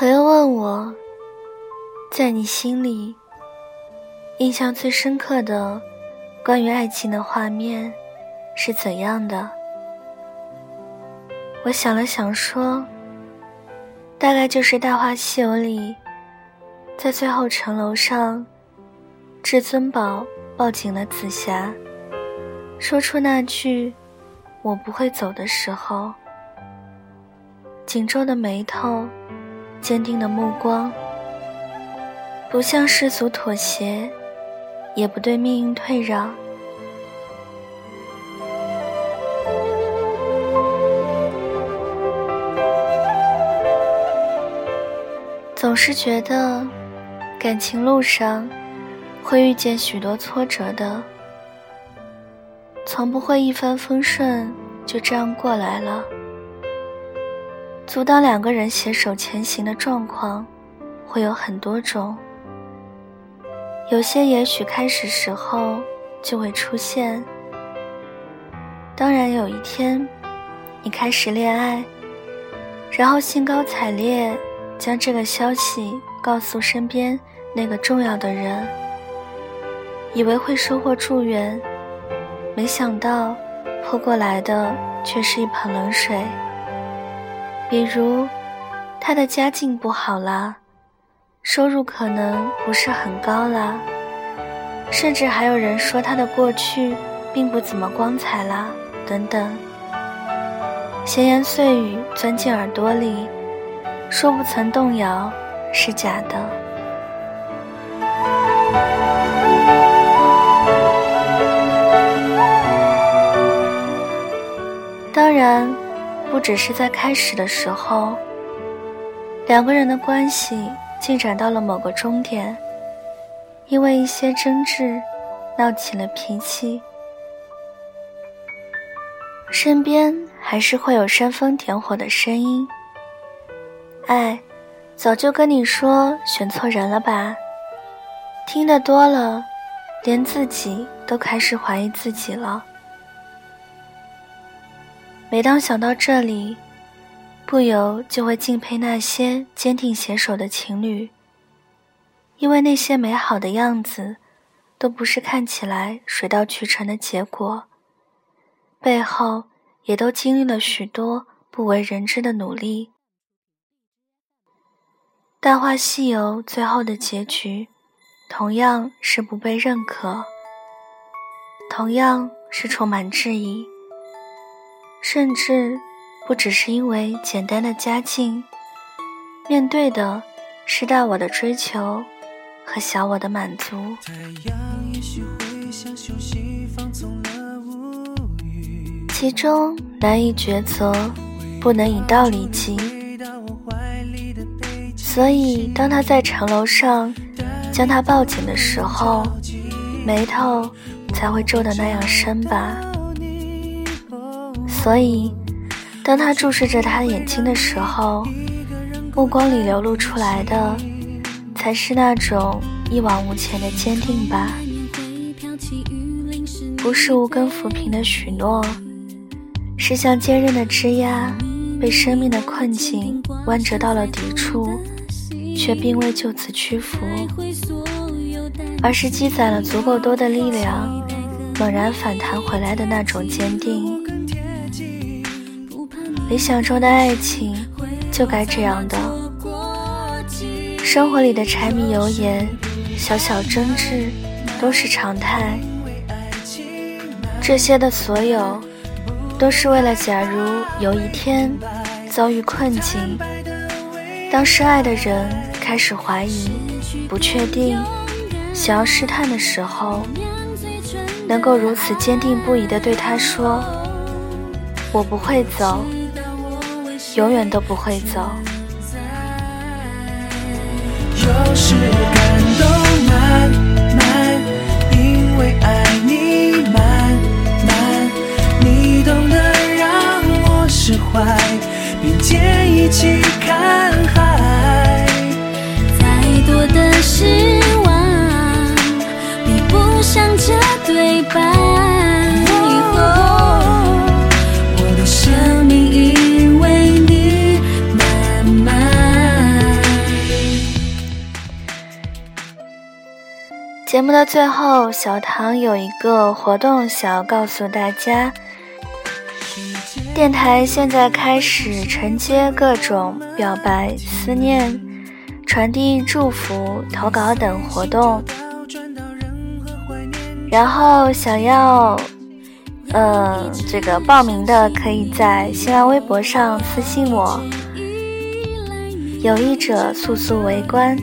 朋友问我，在你心里，印象最深刻的关于爱情的画面是怎样的？我想了想说，大概就是《大话西游》里，在最后城楼上，至尊宝抱紧了紫霞，说出那句“我不会走”的时候，紧皱的眉头。坚定的目光，不向世俗妥协，也不对命运退让。总是觉得，感情路上会遇见许多挫折的，从不会一帆风顺就这样过来了。阻挡两个人携手前行的状况，会有很多种。有些也许开始时候就会出现。当然，有一天，你开始恋爱，然后兴高采烈将这个消息告诉身边那个重要的人，以为会收获祝愿，没想到泼过来的却是一盆冷水。比如，他的家境不好啦，收入可能不是很高啦，甚至还有人说他的过去并不怎么光彩啦，等等。闲言碎语钻进耳朵里，说不曾动摇是假的。当然。不只是在开始的时候，两个人的关系进展到了某个终点，因为一些争执，闹起了脾气，身边还是会有煽风点火的声音。哎，早就跟你说选错人了吧？听得多了，连自己都开始怀疑自己了。每当想到这里，不由就会敬佩那些坚定携手的情侣，因为那些美好的样子，都不是看起来水到渠成的结果，背后也都经历了许多不为人知的努力。《大话西游》最后的结局，同样是不被认可，同样是充满质疑。甚至不只是因为简单的家境，面对的是大我的追求和小我的满足。其中难以抉择，不能以道理及。所以，当他在城楼上将他抱紧的时候，眉头才会皱得那样深吧。所以，当他注视着他的眼睛的时候，目光里流露出来的，才是那种一往无前的坚定吧。不是无根浮萍的许诺，是像坚韧的枝桠，被生命的困境弯折到了底处，却并未就此屈服，而是积攒了足够多的力量，猛然反弹回来的那种坚定。理想中的爱情就该这样的，生活里的柴米油盐、小小争执都是常态。这些的所有，都是为了假如有一天遭遇困境，当深爱的人开始怀疑、不确定、想要试探的时候，能够如此坚定不移地对他说：“我不会走。”永远都不会走。在有时感动慢慢，因为爱你慢慢，你懂得让我释怀，并肩一起节目的最后，小唐有一个活动想要告诉大家：电台现在开始承接各种表白、思念、传递祝福、投稿等活动。然后想要，嗯，这个报名的可以在新浪微博上私信我，有意者速速围观。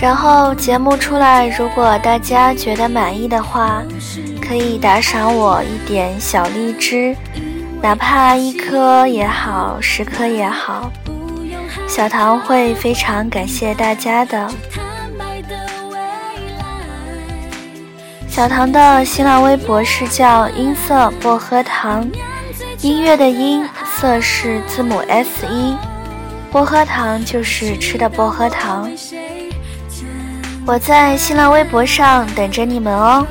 然后节目出来，如果大家觉得满意的话，可以打赏我一点小荔枝，哪怕一颗也好，十颗也好，小唐会非常感谢大家的。小唐的新浪微博是叫音色薄荷糖，音乐的音色是字母 S 一，薄荷糖就是吃的薄荷糖。我在新浪微博上等着你们哦。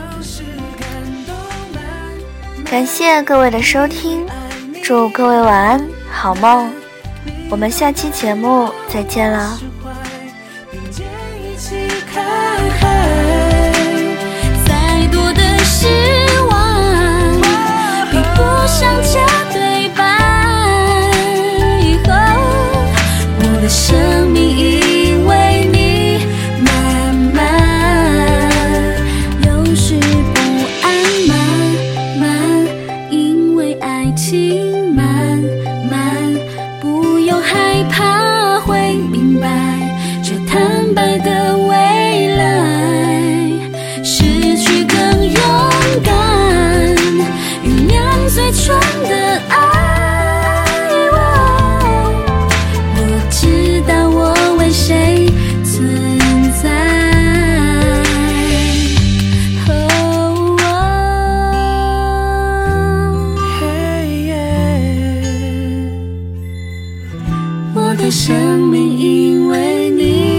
感谢各位的收听，祝各位晚安，好梦。我们下期节目再见了。的生命因为你。